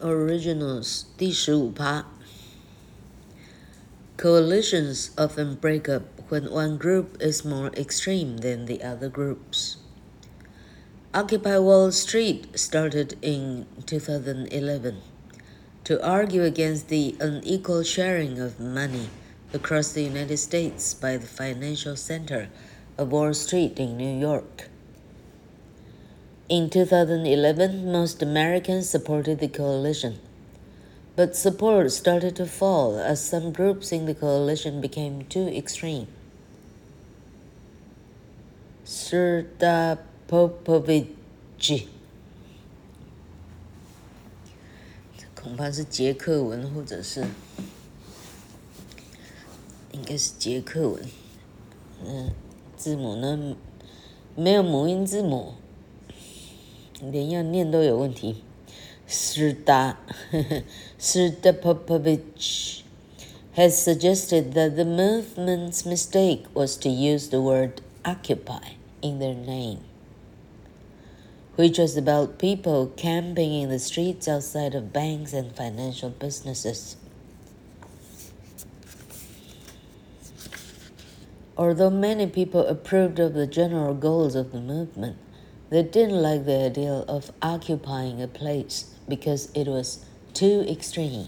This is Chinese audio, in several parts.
originals 第十五趴。Coalitions often break up when one group is more extreme than the other groups. Occupy Wall Street started in 2011 to argue against the unequal sharing of money across the United States by the financial center of Wall Street in New York. In 2011, most Americans supported the coalition but support started to fall as some groups in the coalition became too extreme. Srda Popovich，这恐怕是捷克文，或者是应该是捷克文。嗯，字母呢没有母音字母， 连要念都有问题。Srda Srda Popovich has suggested that the movement's mistake was to use the word occupy in their name, which was about people camping in the streets outside of banks and financial businesses. Although many people approved of the general goals of the movement, they didn't like the idea of occupying a place because it was too extreme。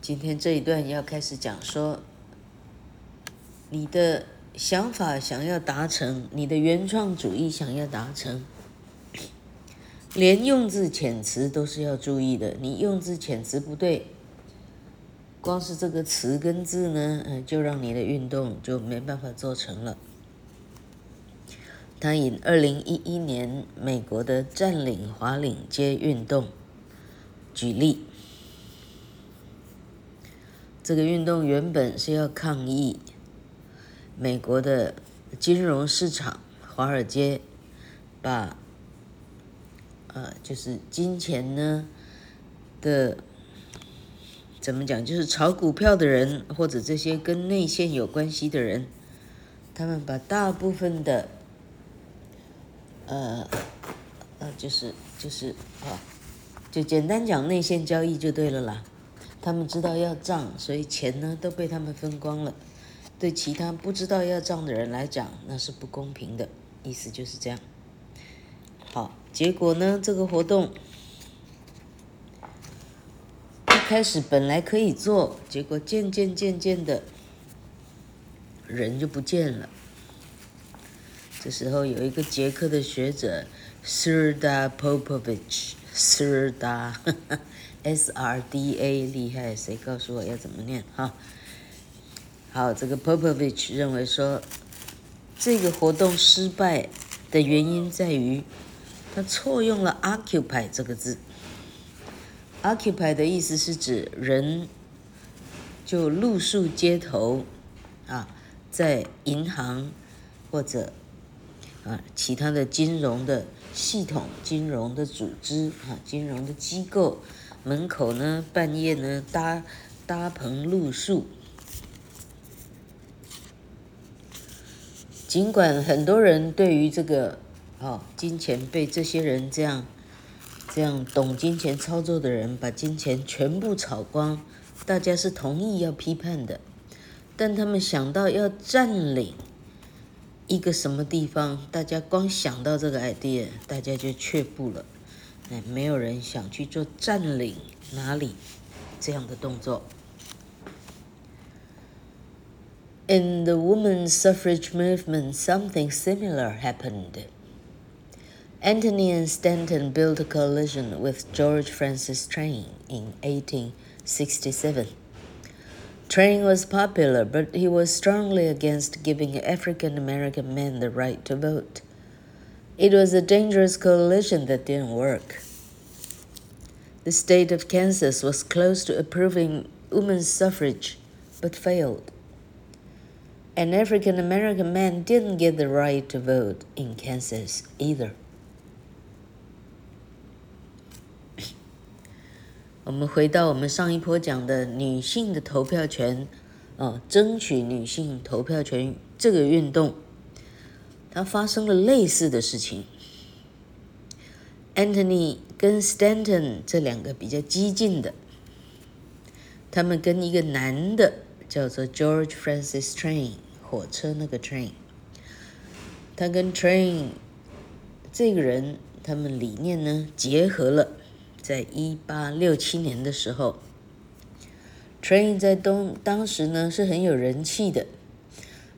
今天这一段要开始讲说，你的想法想要达成，你的原创主义想要达成，连用字遣词都是要注意的。你用字遣词不对，光是这个词跟字呢，嗯，就让你的运动就没办法做成了。他以二零一一年美国的占领华领街运动举例，这个运动原本是要抗议美国的金融市场华尔街把，呃，就是金钱呢的怎么讲，就是炒股票的人或者这些跟内线有关系的人，他们把大部分的。呃，呃，就是就是啊，就简单讲内线交易就对了啦。他们知道要账，所以钱呢都被他们分光了。对其他不知道要账的人来讲，那是不公平的。意思就是这样。好，结果呢，这个活动一开始本来可以做，结果渐渐渐渐的，人就不见了。这时候有一个捷克的学者，Srda Popovich，Srda，S-R-D-A，厉害，谁告诉我要怎么念哈？好，这个 Popovich 认为说，这个活动失败的原因在于，他错用了 occupy 这个字。occupy 的意思是指人就露宿街头，啊，在银行或者。啊，其他的金融的系统、金融的组织啊，金融的机构门口呢，半夜呢搭搭棚露宿。尽管很多人对于这个哦，金钱被这些人这样这样懂金钱操作的人把金钱全部炒光，大家是同意要批判的，但他们想到要占领。一个什么地方，大家光想到这个 idea，大家就却步了。哎，没有人想去做占领哪里这样的动作。In the women's suffrage movement, something similar happened. Anthony and Stanton built a coalition with George Francis Train in 1867. Train was popular, but he was strongly against giving African American men the right to vote. It was a dangerous coalition that didn't work. The state of Kansas was close to approving women's suffrage, but failed. An African American man didn't get the right to vote in Kansas either. 我们回到我们上一波讲的女性的投票权，啊，争取女性投票权这个运动，它发生了类似的事情。Anthony 跟 Stanton 这两个比较激进的，他们跟一个男的叫做 George Francis Train，火车那个 Train，他跟 Train 这个人，他们理念呢结合了，在一八六七年的时候，Train 在东当时呢是很有人气的，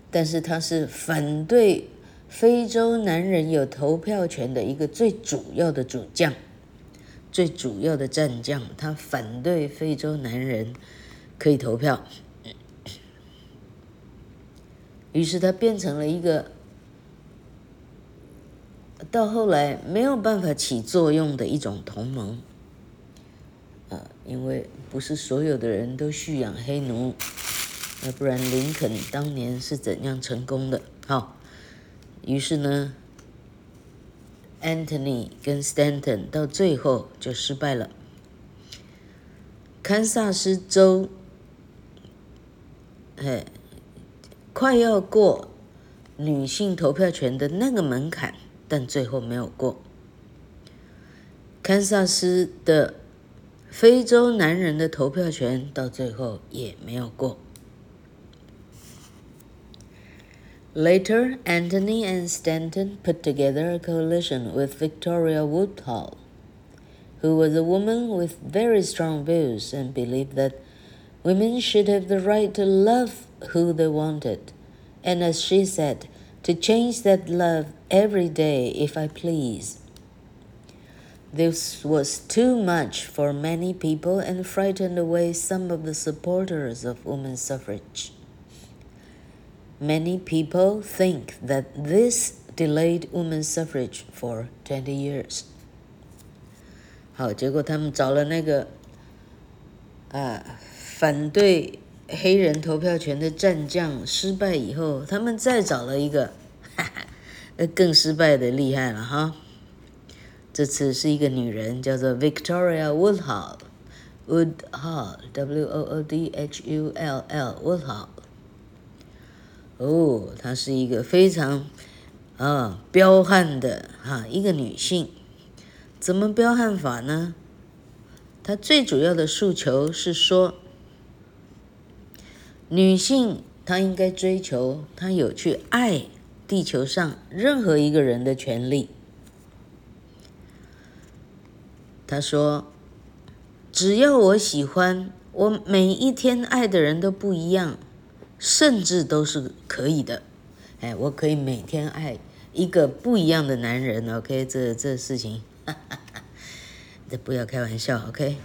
但是他是反对非洲男人有投票权的一个最主要的主将。最主要的战将，他反对非洲男人可以投票，于是他变成了一个到后来没有办法起作用的一种同盟。因为不是所有的人都蓄养黑奴，要不然林肯当年是怎样成功的？好，于是呢。Anthony 跟 Stanton 到最后就失败了。堪萨斯州，哎，快要过女性投票权的那个门槛，但最后没有过。堪萨斯的非洲男人的投票权到最后也没有过。Later, Anthony and Stanton put together a coalition with Victoria Woodhull, who was a woman with very strong views and believed that women should have the right to love who they wanted, and as she said, to change that love every day if I please. This was too much for many people and frightened away some of the supporters of women's suffrage. Many people think that this delayed women's suffrage for twenty years. 好，结果他们找了那个啊反对黑人投票权的战将失败以后，他们再找了一个，哈哈，那更失败的厉害了哈。 这次是一个女人，叫做 Victoria Woodhull，Woodhull，W-O-O-D-H-U-L-L，Woodhull。哦，她是一个非常啊彪悍的哈一个女性，怎么彪悍法呢？她最主要的诉求是说，女性她应该追求她有去爱地球上任何一个人的权利。他说，只要我喜欢，我每一天爱的人都不一样。甚至都是可以的，哎，我可以每天爱一个不一样的男人，OK？这这事情，哈哈哈，这不要开玩笑，OK？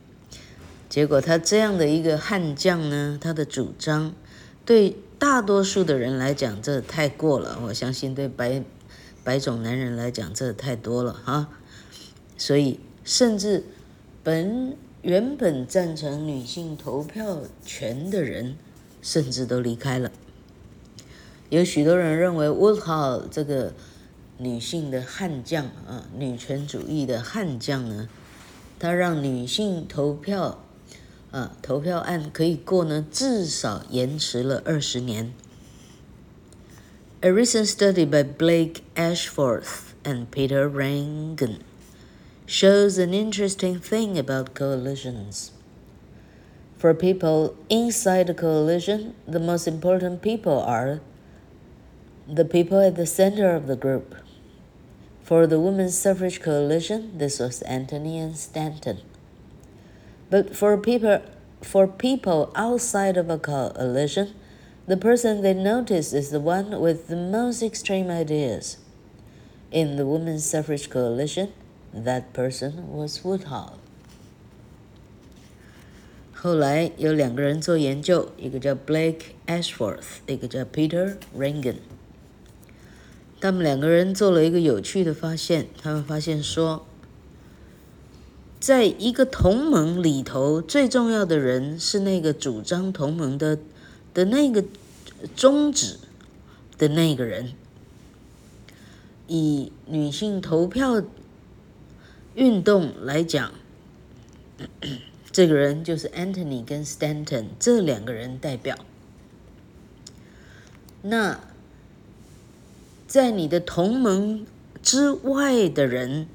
结果他这样的一个悍将呢，他的主张对大多数的人来讲，这太过了。我相信对白白种男人来讲，这太多了哈。所以，甚至本原本赞成女性投票权的人。甚至都离开了。有许多人认为 Woodhull 这个女性的悍将啊，女权主义的悍将呢，她让女性投票啊，投票案可以过呢，至少延迟了二十年。A recent study by Blake Ashforth and Peter Rangan shows an interesting thing about coalitions. For people inside a coalition, the most important people are the people at the center of the group. For the Women's Suffrage Coalition, this was Anthony and Stanton. But for people, for people outside of a coalition, the person they notice is the one with the most extreme ideas. In the Women's Suffrage Coalition, that person was Woodhull. 后来有两个人做研究，一个叫 Blake Ashworth，一个叫 Peter Rangan。他们两个人做了一个有趣的发现，他们发现说，在一个同盟里头，最重要的人是那个主张同盟的的那个宗旨的那个人。以女性投票运动来讲。这个人就是 Anthony 跟 Stanton 这两个人代表。那在你的同盟之外的人，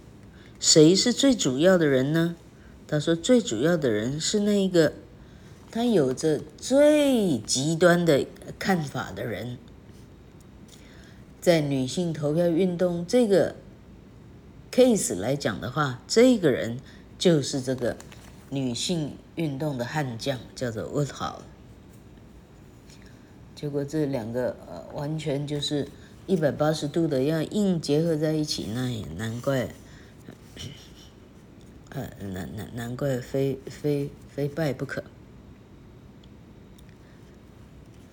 谁是最主要的人呢？他说，最主要的人是那一个他有着最极端的看法的人。在女性投票运动这个 case 来讲的话，这个人就是这个女性运动的悍将，叫做 Woodhull。结果这两个呃，完全就是一百八十度的要硬结合在一起，那也难怪，呃，难难难怪非非非败不可。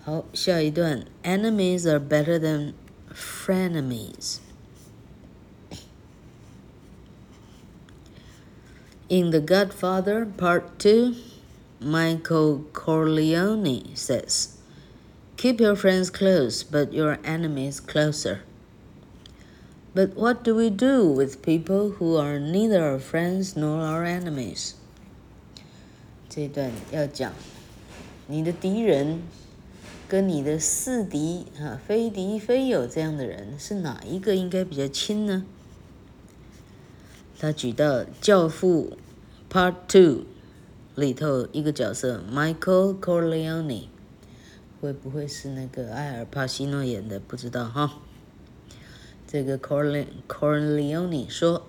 好，下一段，Enemies are better than frenemies. In The Godfather Part Two, Michael Corleone says. Keep your friends close, but your enemies closer. But what do we do with people who are neither our friends nor our enemies? 这段要讲，你的敌人跟你的似敌啊，非敌非友这样的人，是哪一个应该比较亲呢？他举到《教父》 Part Two 里头一个角色 Michael Corleone。会不会是那个艾尔帕西诺演的？不知道哈。这个 Corle Corleone 说：“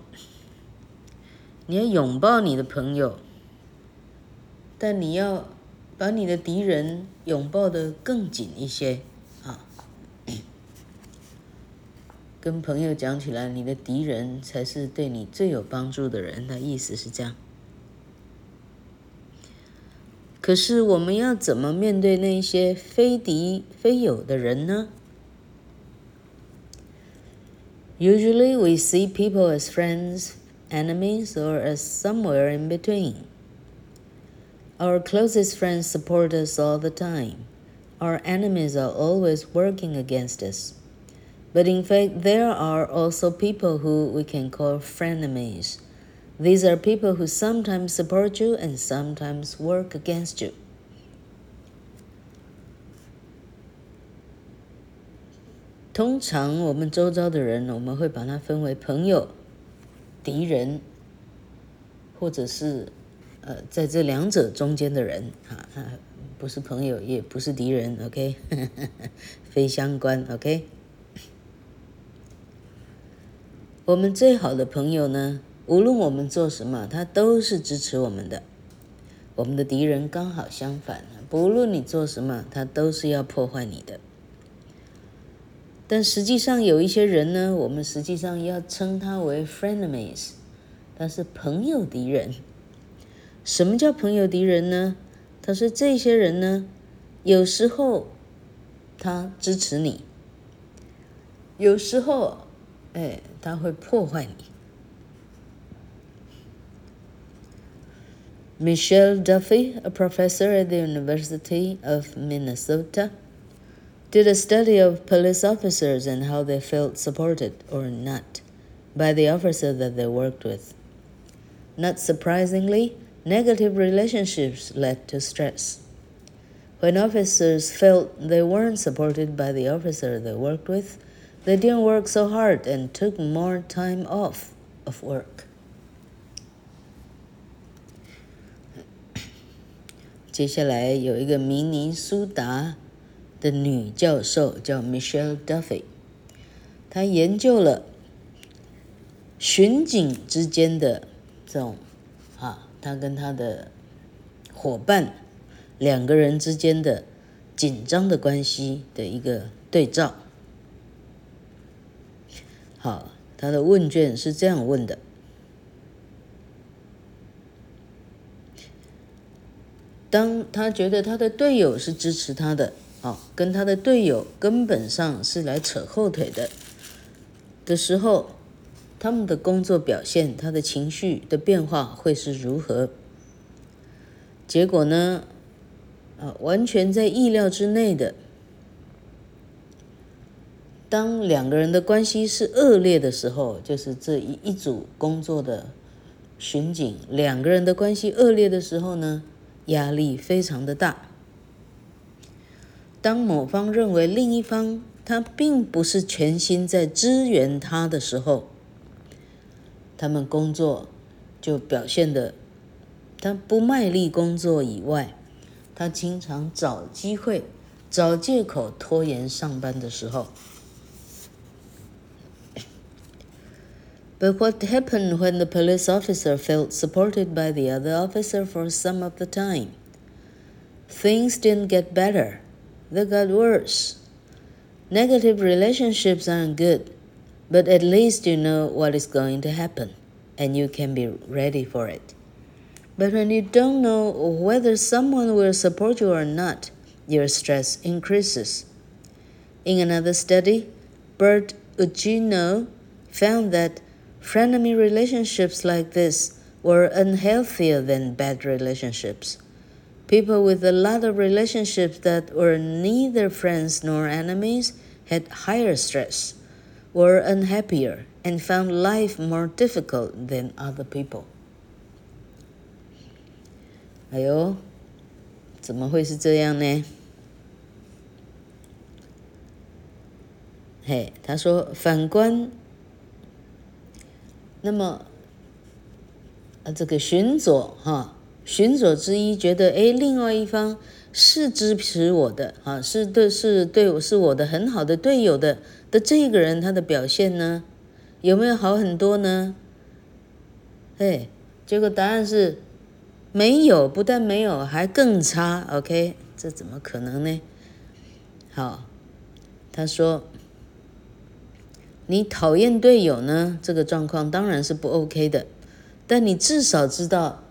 你要拥抱你的朋友，但你要把你的敌人拥抱的更紧一些啊。跟朋友讲起来，你的敌人才是对你最有帮助的人。他意思是这样。”可是我们要怎么面对那些非敌非友的人呢？Usually we see people as friends, enemies, or as somewhere in between. Our closest friends support us all the time. Our enemies are always working against us. But in fact, there are also people who we can call frenemies. These are people who sometimes support you and sometimes work against you. 通常我们周遭的人，我们会把它分为朋友、敌人，或者是呃，在这两者中间的人啊，不是朋友，也不是敌人，OK，非相关，OK。我们最好的朋友呢？无论我们做什么，他都是支持我们的。我们的敌人刚好相反，不论你做什么，他都是要破坏你的。但实际上有一些人呢，我们实际上要称他为 frenemies，他是朋友敌人。什么叫朋友敌人呢？他说这些人呢，有时候他支持你，有时候，哎，他会破坏你。Michelle Duffy, a professor at the University of Minnesota, did a study of police officers and how they felt supported or not by the officer that they worked with. Not surprisingly, negative relationships led to stress. When officers felt they weren't supported by the officer they worked with, they didn't work so hard and took more time off of work. 接下来有一个明尼苏达的女教授叫 Michelle Duffy，她研究了巡警之间的这种啊，她跟她的伙伴两个人之间的紧张的关系的一个对照。好，她的问卷是这样问的。当他觉得他的队友是支持他的，啊，跟他的队友根本上是来扯后腿的的时候，他们的工作表现，他的情绪的变化会是如何？结果呢？啊，完全在意料之内的。当两个人的关系是恶劣的时候，就是这一一组工作的巡警，两个人的关系恶劣的时候呢？压力非常的大。当某方认为另一方他并不是全心在支援他的时候，他们工作就表现的，他不卖力工作以外，他经常找机会、找借口拖延上班的时候。But what happened when the police officer felt supported by the other officer for some of the time? Things didn't get better, they got worse. Negative relationships aren't good, but at least you know what is going to happen, and you can be ready for it. But when you don't know whether someone will support you or not, your stress increases. In another study, Bert Ugino found that Frenemy relationships like this were unhealthier than bad relationships. People with a lot of relationships that were neither friends nor enemies had higher stress, were unhappier, and found life more difficult than other people. 哎呦，怎么会是这样呢？嘿，他说反观。 那么，啊，这个巡左哈，巡左之一觉得，哎，另外一方是支持我的啊，是对，是对我是我的很好的队友的的这个人，他的表现呢，有没有好很多呢？哎，结果答案是没有，不但没有，还更差。OK，这怎么可能呢？好，他说。你讨厌队友呢？这个状况当然是不 OK 的，但你至少知道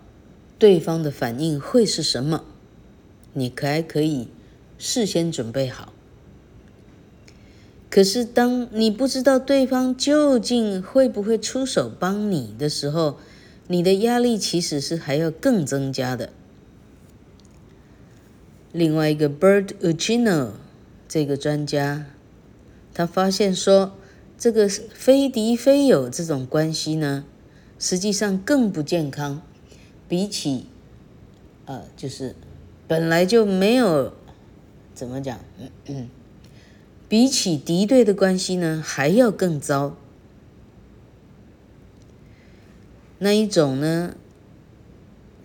对方的反应会是什么，你可还可以事先准备好。可是当你不知道对方究竟会不会出手帮你的时候，你的压力其实是还要更增加的。另外一个 Bird Uchino 这个专家，他发现说。这个非敌非友这种关系呢，实际上更不健康。比起，呃，就是本来就没有怎么讲，嗯嗯，比起敌对的关系呢，还要更糟。那一种呢，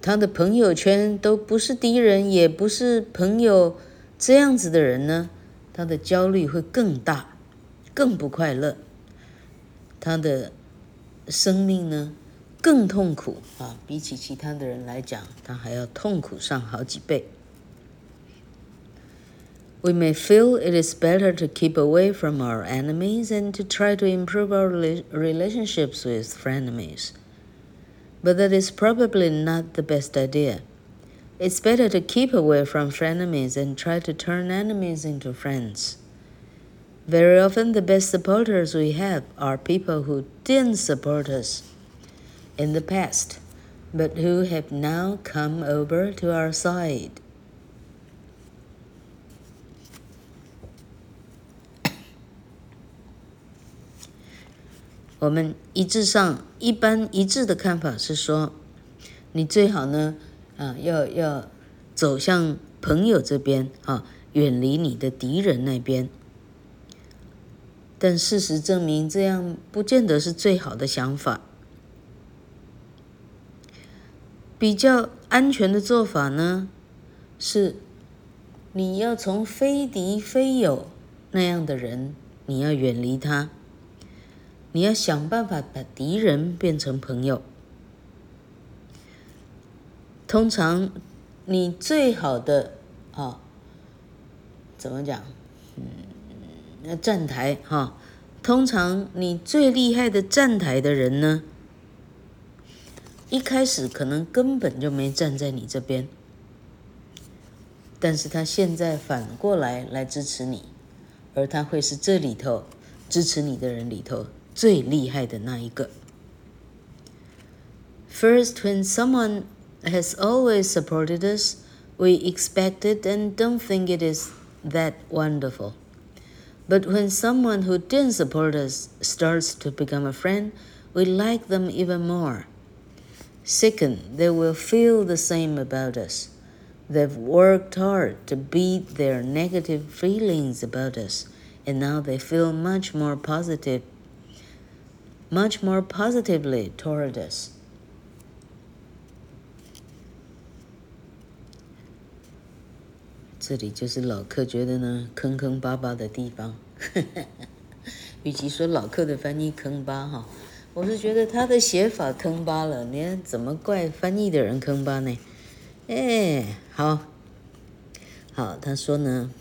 他的朋友圈都不是敌人，也不是朋友，这样子的人呢，他的焦虑会更大。更不快乐，他的生命呢更痛苦啊！比起其他的人来讲，他还要痛苦上好几倍。We may feel it is better to keep away from our enemies and to try to improve our relationships with frenemies, but that is probably not the best idea. It's better to keep away from frenemies and try to turn enemies into friends. Very often, the best supporters we have are people who didn't support us in the past, but who have now come over to our side. 我们一致上一般一致的看法是说，你最好呢，啊，要要走向朋友这边啊，远离你的敌人那边。但事实证明，这样不见得是最好的想法。比较安全的做法呢，是你要从非敌非友那样的人，你要远离他。你要想办法把敌人变成朋友。通常，你最好的啊，怎么讲？嗯。那站台哈，通常你最厉害的站台的人呢，一开始可能根本就没站在你这边，但是他现在反过来来支持你，而他会是这里头支持你的人里头最厉害的那一个。First, when someone has always supported us, we expect it and don't think it is that wonderful. But when someone who didn't support us starts to become a friend, we like them even more. Second, they will feel the same about us. They've worked hard to beat their negative feelings about us, and now they feel much more positive much more positively toward us. 这里就是老客觉得呢坑坑巴巴的地方。与其说老客的翻译坑巴哈，我是觉得他的写法坑巴了。你看怎么怪翻译的人坑巴呢？哎，好，好，他说呢，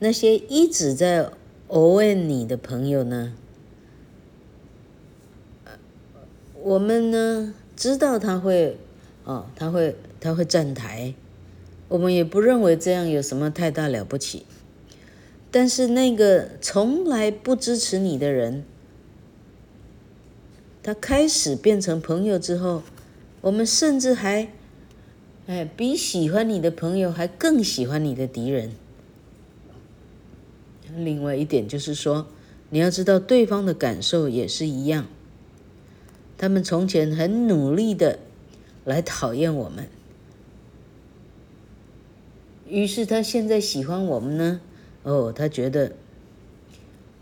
那些一直在偶问你的朋友呢，我们呢知道他会，哦，他会，他会站台，我们也不认为这样有什么太大了不起。但是那个从来不支持你的人，他开始变成朋友之后，我们甚至还，哎，比喜欢你的朋友还更喜欢你的敌人。另外一点就是说，你要知道对方的感受也是一样。他们从前很努力的来讨厌我们，于是他现在喜欢我们呢？哦，他觉得，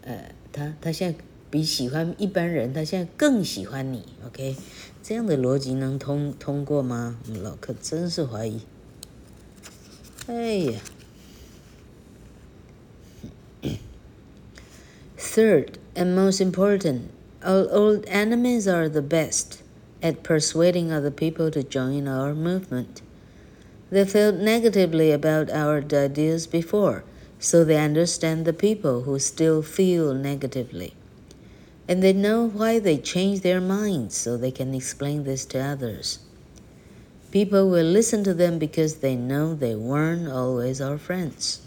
呃，他他现在比喜欢一般人，他现在更喜欢你，OK？这样的逻辑能通通过吗？我们老客真是怀疑。哎呀，Third and most important, our old enemies are the best at persuading other people to join our movement. They felt negatively about our ideas before. So they understand the people who still feel negatively. And they know why they change their minds so they can explain this to others. People will listen to them because they know they weren't always our friends.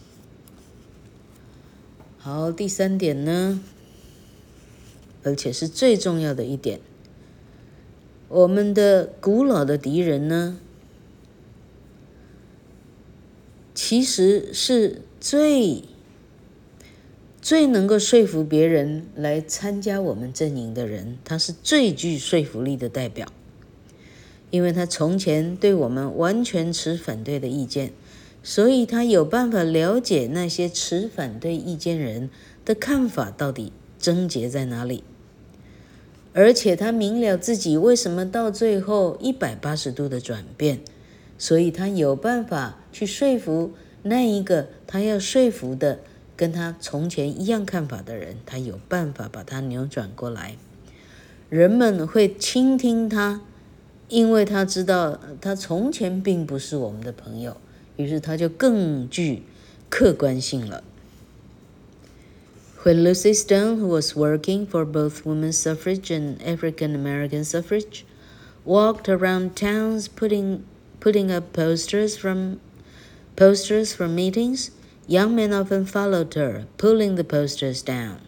好，第三点呢，而且是最重要的一点，我们的古老的敌人呢， 其实是。最最能够说服别人来参加我们阵营的人，他是最具说服力的代表，因为他从前对我们完全持反对的意见，所以他有办法了解那些持反对意见人的看法到底症结在哪里，而且他明了自己为什么到最后一百八十度的转变，所以他有办法去说服。那一个他要说服的，跟他从前一样看法的人，他有办法把他扭转过来。人们会倾听他，因为他知道他从前并不是我们的朋友，于是他就更具客观性了。When Lucy Stone, who was working for both women's suffrage and African American suffrage, walked around towns putting putting up posters from Posters for meetings, young men often followed her, pulling the posters down.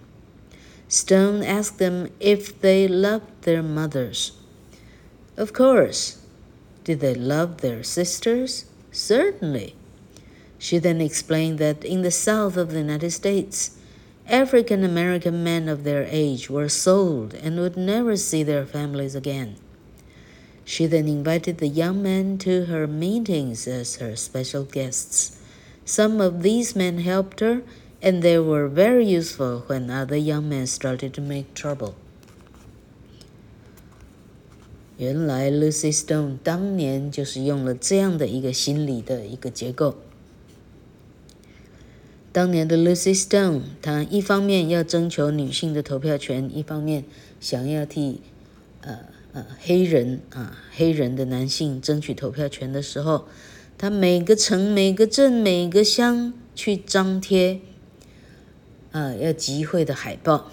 Stone asked them if they loved their mothers. Of course. Did they love their sisters? Certainly. She then explained that in the South of the United States, African American men of their age were sold and would never see their families again. She then invited the young men to her meetings as her special guests. Some of these men helped her, and they were very useful when other young men started to make trouble. 原来 Lucy Stone 当年就是用了这样的一个心理的一个结构。当年的 Lucy Stone，她一方面要征求女性的投票权，一方面想要替呃。 呃，黑人啊，黑人的男性争取投票权的时候，他每个城、每个镇、每个乡去张贴啊，要集会的海报。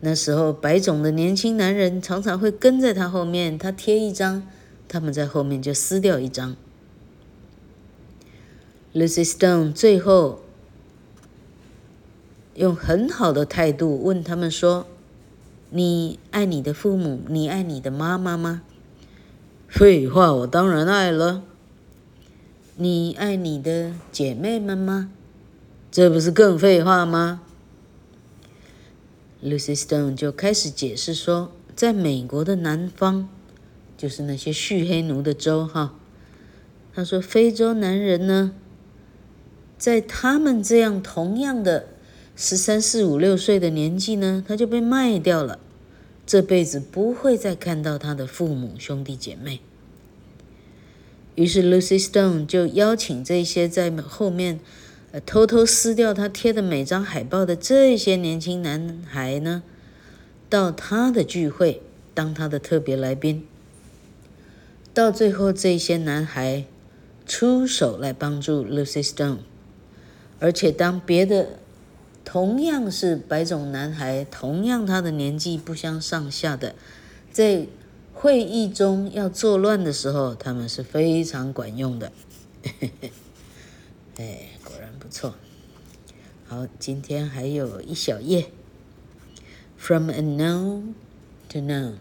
那时候，白种的年轻男人常常会跟在他后面，他贴一张，他们在后面就撕掉一张。Lucy Stone 最后用很好的态度问他们说。你爱你的父母，你爱你的妈妈吗？废话，我当然爱了。你爱你的姐妹们吗？这不是更废话吗？Lucy Stone 就开始解释说，在美国的南方，就是那些蓄黑奴的州哈。他说，非洲男人呢，在他们这样同样的十三四五六岁的年纪呢，他就被卖掉了，这辈子不会再看到他的父母兄弟姐妹。于是 Lucy Stone 就邀请这些在后面，呃，偷偷撕掉他贴的每张海报的这些年轻男孩呢，到他的聚会当他的特别来宾。到最后，这些男孩出手来帮助 Lucy Stone，而且当别的同样是白种男孩，同样他的年纪不相上下的，在会议中要作乱的时候，他们是非常管用的。哎，果然不错。好，今天还有一小页。From unknown to known，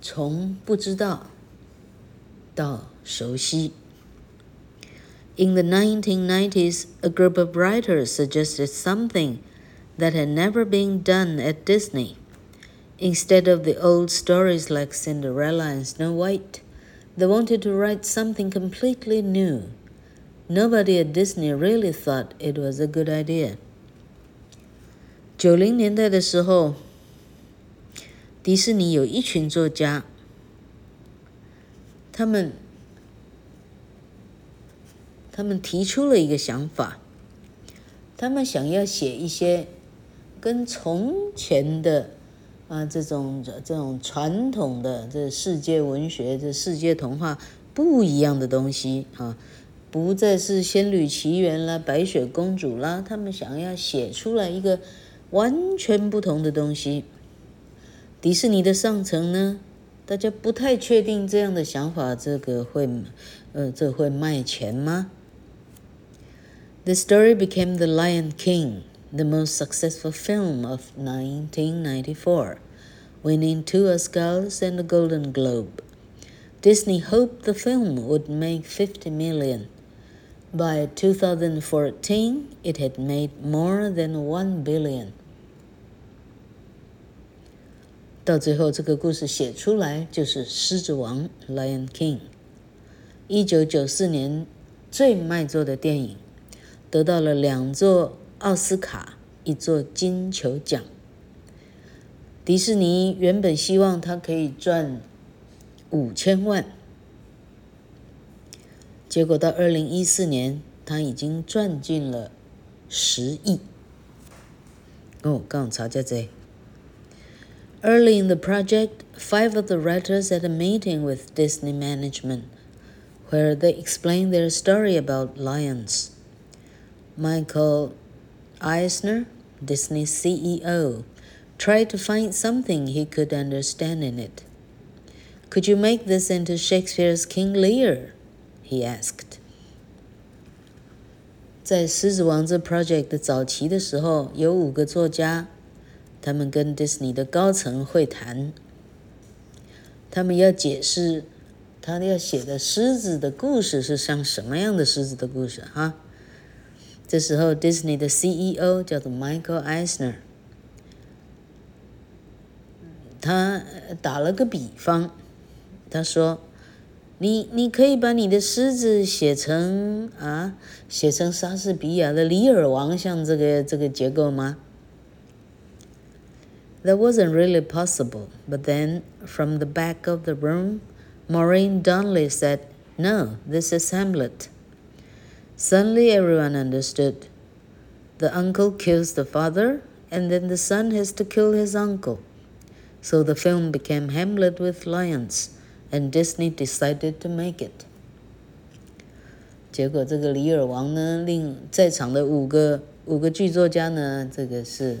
从不知道到熟悉。In the 1990s, a group of writers suggested something that had never been done at Disney. Instead of the old stories like Cinderella and Snow White, they wanted to write something completely new. Nobody at Disney really thought it was a good idea. 九零年代的时候，迪士尼有一群作家，他们 他们提出了一个想法，他们想要写一些。跟从前的啊这种这种传统的这世界文学、这世界童话不一样的东西啊，不再是《仙女奇缘》啦、《白雪公主》啦，他们想要写出来一个完全不同的东西。迪士尼的上层呢，大家不太确定这样的想法，这个会呃这会卖钱吗 ？The story became The Lion King. the most successful film of 1994, winning two Oscars and a Golden Globe. Disney hoped the film would make 50 million. By 2014, it had made more than 1 billion. 到最后，这个故事写出来就是《狮子王》（Lion King），一九九四年最卖座的电影， 得到了两座。奥斯卡一座金球奖。迪士尼原本希望他可以赚五千万，结果到二零一四年，他已经赚进了十亿。哦，刚查下这。Early in the project, five of the writers had a meeting with Disney management, where they explained their story about lions. Michael Eisner, Disney CEO, tried to find something he could understand in it. Could you make this into Shakespeare's King Lear? He asked. 在《狮子王》这 project 的早期的时候，有五个作家，他们跟 Disney 的高层会谈，他们要解释他要写的狮子的故事是像什么样的狮子的故事哈。 这时候，Disney 的 CEO 叫做 Michael Eisner，他打了个比方，他说：“你你可以把你的狮子写成啊，写成莎士比亚的《李尔王》，像这个这个结构吗？” That wasn't really possible, but then from the back of the room, Maureen Donnelly said, "No, this is Hamlet." Suddenly, everyone understood. The uncle kills the father, and then the son has to kill his uncle. So the film became Hamlet with lions, and Disney decided to make it. 结果，这个《李尔王》呢，令在场的五个五个剧作家呢，这个是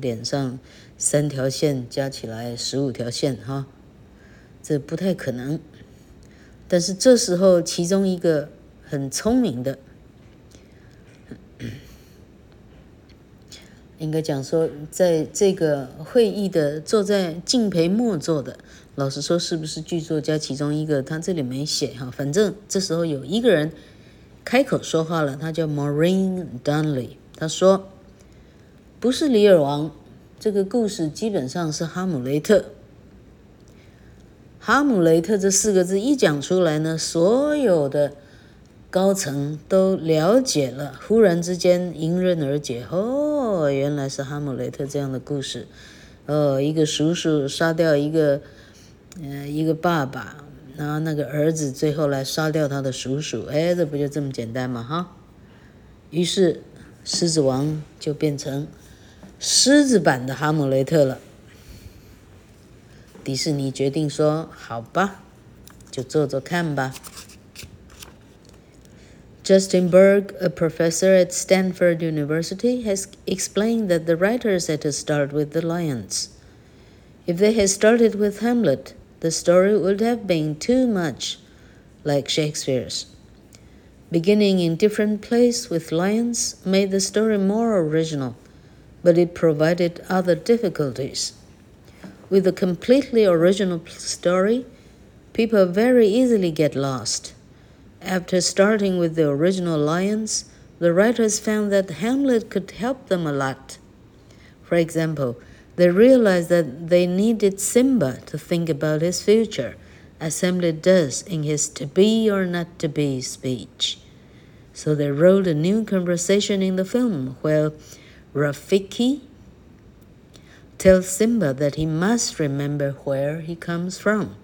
脸上三条线加起来十五条线哈，这不太可能。但是这时候，其中一个很聪明的。 应该讲说，在这个会议的坐在敬陪末座的，老实说，是不是剧作家其中一个？他这里没写哈。反正这时候有一个人开口说话了，他叫 Maureen Dunley，。他说：“不是李尔王，这个故事基本上是哈姆雷特。哈姆雷特这四个字一讲出来呢，所有的高层都了解了，忽然之间迎刃而解。哦，原来是哈姆雷特这样的故事。哦，一个叔叔杀掉一个，呃，一个爸爸，然后那个儿子最后来杀掉他的叔叔。哎，这不就这么简单吗？哈。于是，狮子王就变成狮子版的哈姆雷特了。迪士尼决定说：“好吧，就做做看吧。” Justin Berg, a professor at Stanford University, has explained that the writers had to start with the lions. If they had started with Hamlet, the story would have been too much like Shakespeare's. Beginning in different place with lions made the story more original, but it provided other difficulties. With a completely original story, people very easily get lost. After starting with the original lions, the writers found that Hamlet could help them a lot. For example, they realized that they needed Simba to think about his future, as Hamlet does in his to be or not to be speech. So they wrote a new conversation in the film where Rafiki tells Simba that he must remember where he comes from.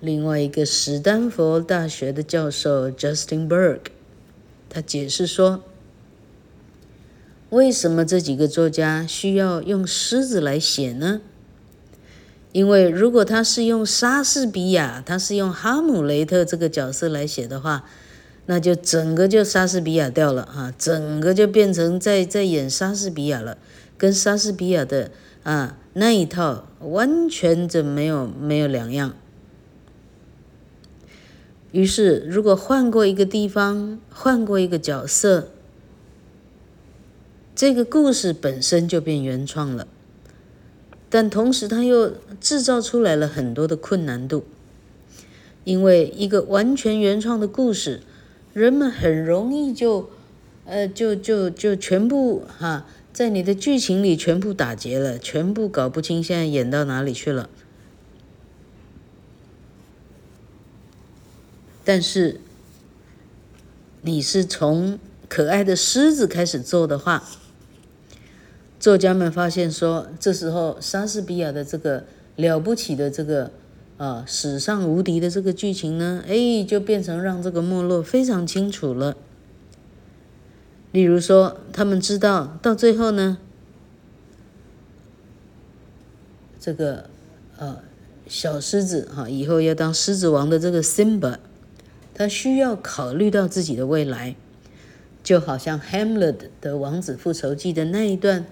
另外一个史丹佛大学的教授 Justin Berg，他解释说，为什么这几个作家需要用狮子来写呢？因为如果他是用莎士比亚，他是用哈姆雷特这个角色来写的话，那就整个就莎士比亚掉了啊，整个就变成在在演莎士比亚了，跟莎士比亚的啊那一套完全就没有没有两样。于是，如果换过一个地方，换过一个角色，这个故事本身就变原创了。但同时，它又制造出来了很多的困难度，因为一个完全原创的故事，人们很容易就，呃，就就就全部哈，在你的剧情里全部打结了，全部搞不清现在演到哪里去了。但是，你是从可爱的狮子开始做的话，作家们发现说，这时候莎士比亚的这个了不起的这个啊史上无敌的这个剧情呢，哎，就变成让这个没落非常清楚了。例如说，他们知道到最后呢，这个呃小狮子哈以后要当狮子王的这个 Simba。他需要考虑到自己的未来，就好像 Hamlet 的《王子复仇记》的那一段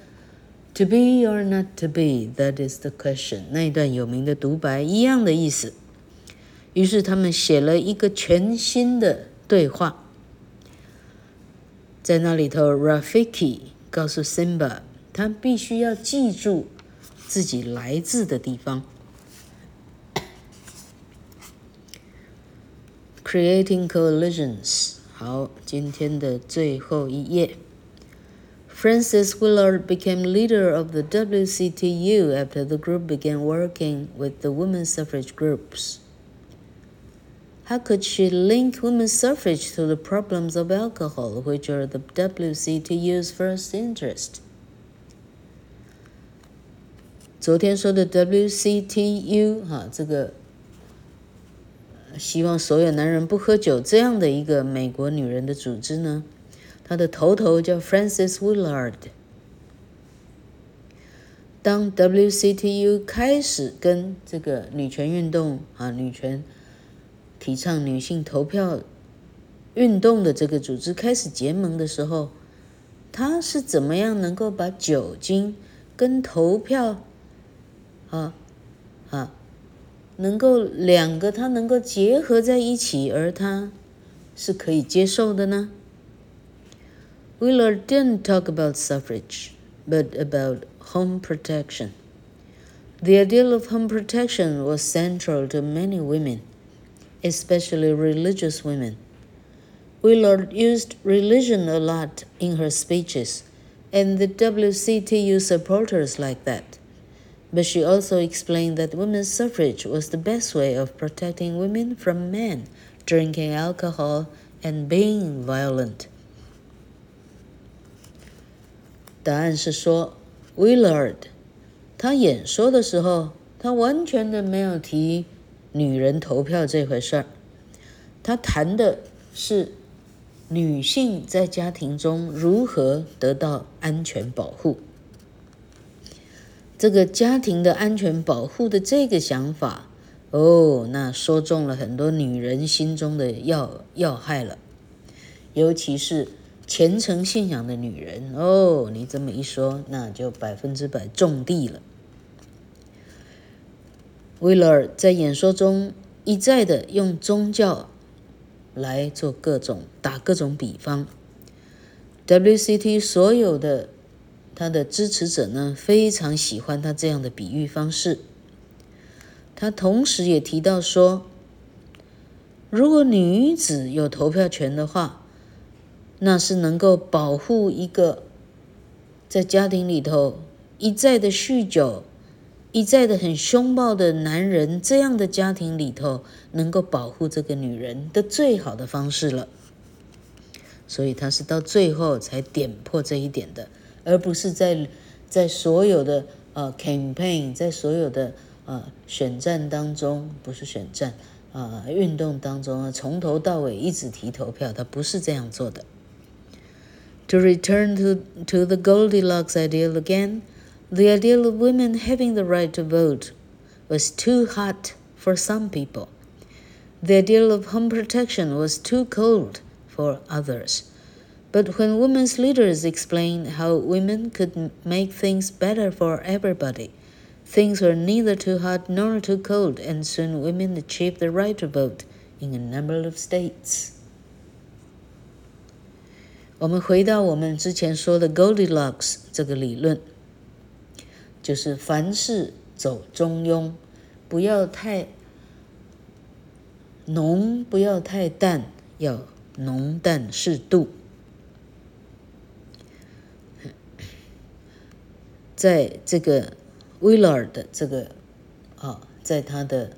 “To be or not to be, that is the question” 那一段有名的独白一样的意思。于是他们写了一个全新的对话，在那里头，Rafiki 告诉 Simba，他必须要记住自己来自的地方。Creating coalitions。好，今天的最后一页。Frances Willard became leader of the WCTU after the group began working with the women's suffrage groups. How could she link women's suffrage to the problems of alcohol, which are the WCTU's first interest? 昨天说的 WCTU 哈，这个。 希望所有男人不喝酒这样的一个美国女人的组织呢，她的头头叫 Frances Willard。当 WCTU 开始跟这个女权运动啊、女权提倡女性投票运动的这个组织开始结盟的时候，她是怎么样能够把酒精跟投票啊啊？能够两个，它能够结合在一起，而它是可以接受的呢？Willard didn't talk about suffrage, but about home protection. The ideal of home protection was central to many women, especially religious women. Willard used religion a lot in her speeches, and the WCTU supporters like that. But she also explained that women's suffrage was the best way of protecting women from men drinking alcohol, and being violent. 答案是说，Willard，他演说的时候，他完全的没有提女人投票这回事儿，他谈的是女性在家庭中如何得到安全保护。 这个家庭的安全保护的这个想法，哦，那说中了很多女人心中的要要害了，尤其是。虔诚信仰的女人哦，你这么一说，那就百分之百中地了。威勒尔在演说中一再的用宗教来做各种打各种比方。WCT 所有的他的支持者呢，非常喜欢他这样的比喻方式。他同时也提到说，如果女子有投票权的话。那是能够保护一个在家庭里头一再的酗酒、一再的很凶暴的男人，这样的家庭里头，能够保护这个女人的最好的方式了。所以他是到最后才点破这一点的，而不是在在所有的呃 campaign，在所有的呃选战当中，不是选战啊、呃、运动当中啊，从头到尾一直提投票，他不是这样做的。To return to, to the Goldilocks ideal again, the ideal of women having the right to vote was too hot for some people. The ideal of home protection was too cold for others. But when women's leaders explained how women could make things better for everybody, things were neither too hot nor too cold, and soon women achieved the right to vote in a number of states. 我们回到我们之前说的 Goldilocks 这个理论，就是凡事走中庸，不要太浓，不要太淡，要浓淡适度。 在这个 Willard 的这个啊，在他的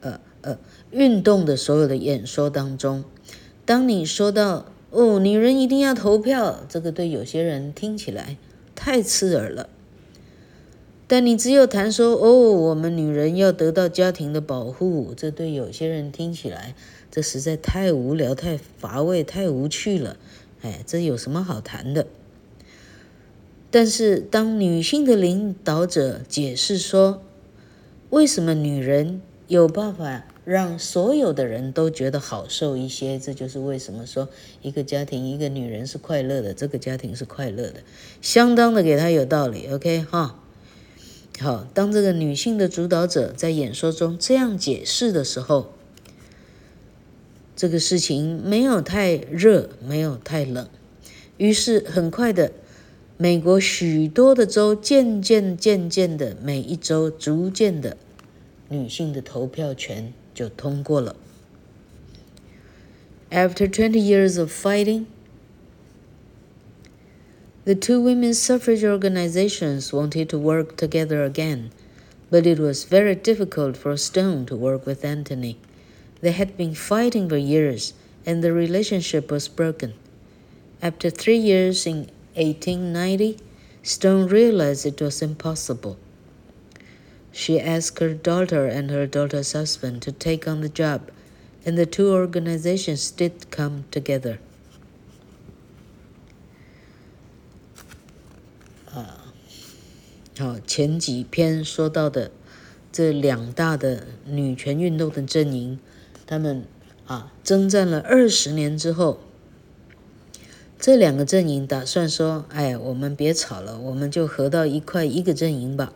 呃呃运动的所有的演说当中，当你说到哦，女人一定要投票，这个对有些人听起来太刺耳了。但你只有谈说哦，我们女人要得到家庭的保护，这对有些人听起来，这实在太无聊、太乏味、太无趣了。哎，这有什么好谈的？但是当女性的领导者解释说，为什么女人有办法？让所有的人都觉得好受一些，这就是为什么说一个家庭一个女人是快乐的，这个家庭是快乐的，相当的给他有道理。OK 哈，好，当这个女性的主导者在演说中这样解释的时候，这个事情没有太热，没有太冷，于是很快的，美国许多的州渐渐渐渐的，每一州逐渐的女性的投票权。就通过了。After 20 years of fighting, the two women's suffrage organizations wanted to work together again, but it was very difficult for Stone to work with Anthony. They had been fighting for years, and the relationship was broken. After three years in 1890, Stone realized it was impossible. She asked her daughter and her daughter's husband to take on the job, and the two organizations did come together. 啊，好，前几篇说到的这两大的女权运动的阵营，他们啊征战了二十年之后， 这两个阵营打算说：“哎，我们别吵了，我们就合到一块一个阵营吧。”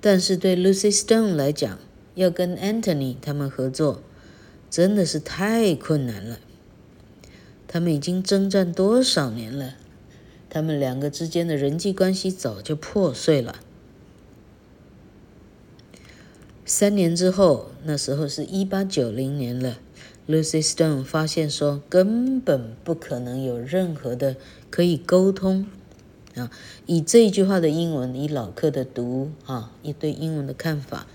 但是对 Lucy Stone 来讲，要跟 Anthony 他们合作，真的是太困难了。他们已经征战多少年了？他们两个之间的人际关系早就破碎了。三年之后，那时候是一八九零年了，Lucy Stone 发现说，根本不可能有任何的可以沟通。啊，以这一句话的英文，以老克的读啊，一对英文的看法，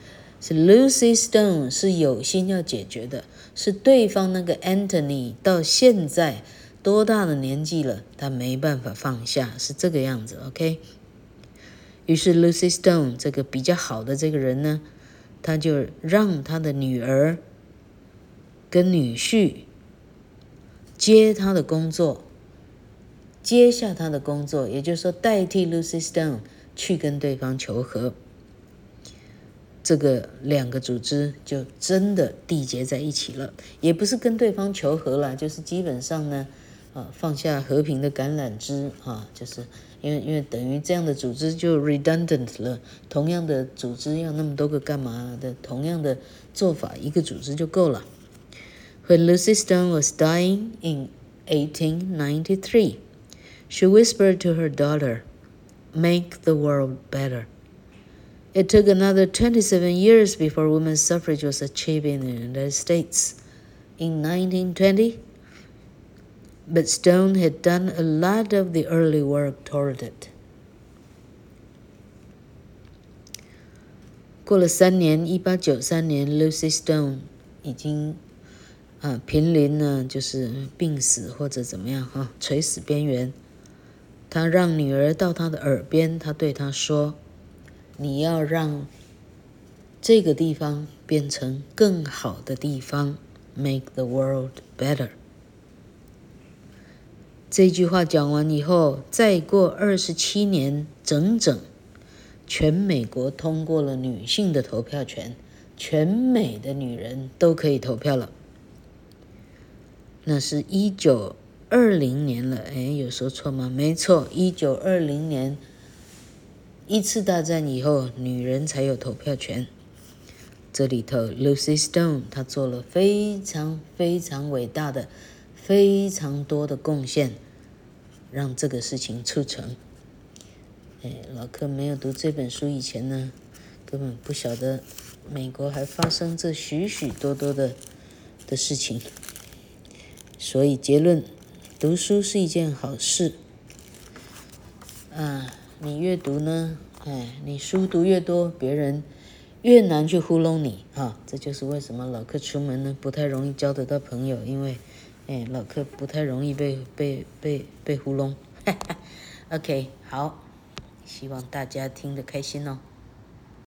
是 Lucy Stone 是有心要解决的，是对方那个 Anthony 到现在多大的年纪了，他没办法放下，是这个样子，OK。于是 Lucy Stone 这个比较好的这个人呢，他就让他的女儿跟女婿接他的工作，接下他的工作，也就是说代替 Lucy Stone 去跟对方求和。这个两个组织就真的缔结在一起了，也不是跟对方求和了，就是基本上呢，啊，放下和平的橄榄枝啊，就是因为因为等于这样的组织就 redundant 了，同样的组织要那么多个干嘛的？同样的做法，一个组织就够了。When Lucy Stone was dying in 1893, she whispered to her daughter, "Make the world better." It took another 27 years before women's suffrage was achieved in the United States. In 1920, but Stone had done a lot of the early work toward it. 过了三年，一八九三年，Lucy Stone 已经 啊濒临呢，就是病死或者怎么样哈，垂死边缘。他让女儿到他的耳边，他对她说。你要让这个地方变成更好的地方，make the world better。这句话讲完以后，再过二十七年整整，全美国通过了女性的投票权，全美的女人都可以投票了。那是一九二零年了，哎，有说错吗？没错，一九二零年。一次大战以后，女人才有投票权。这里头，Lucy Stone 她做了非常非常伟大的、非常多的贡献，让这个事情促成。哎，老柯没有读这本书以前呢，根本不晓得美国还发生这许许多多的的事情。所以结论，读书是一件好事。啊。你越读呢，哎，你书读越多，别人越难去糊弄你哈。这就是为什么老客出门呢不太容易交得到朋友，因为，哎，老客不太容易被被被被糊弄。哈哈，OK，好，希望大家听得开心哦。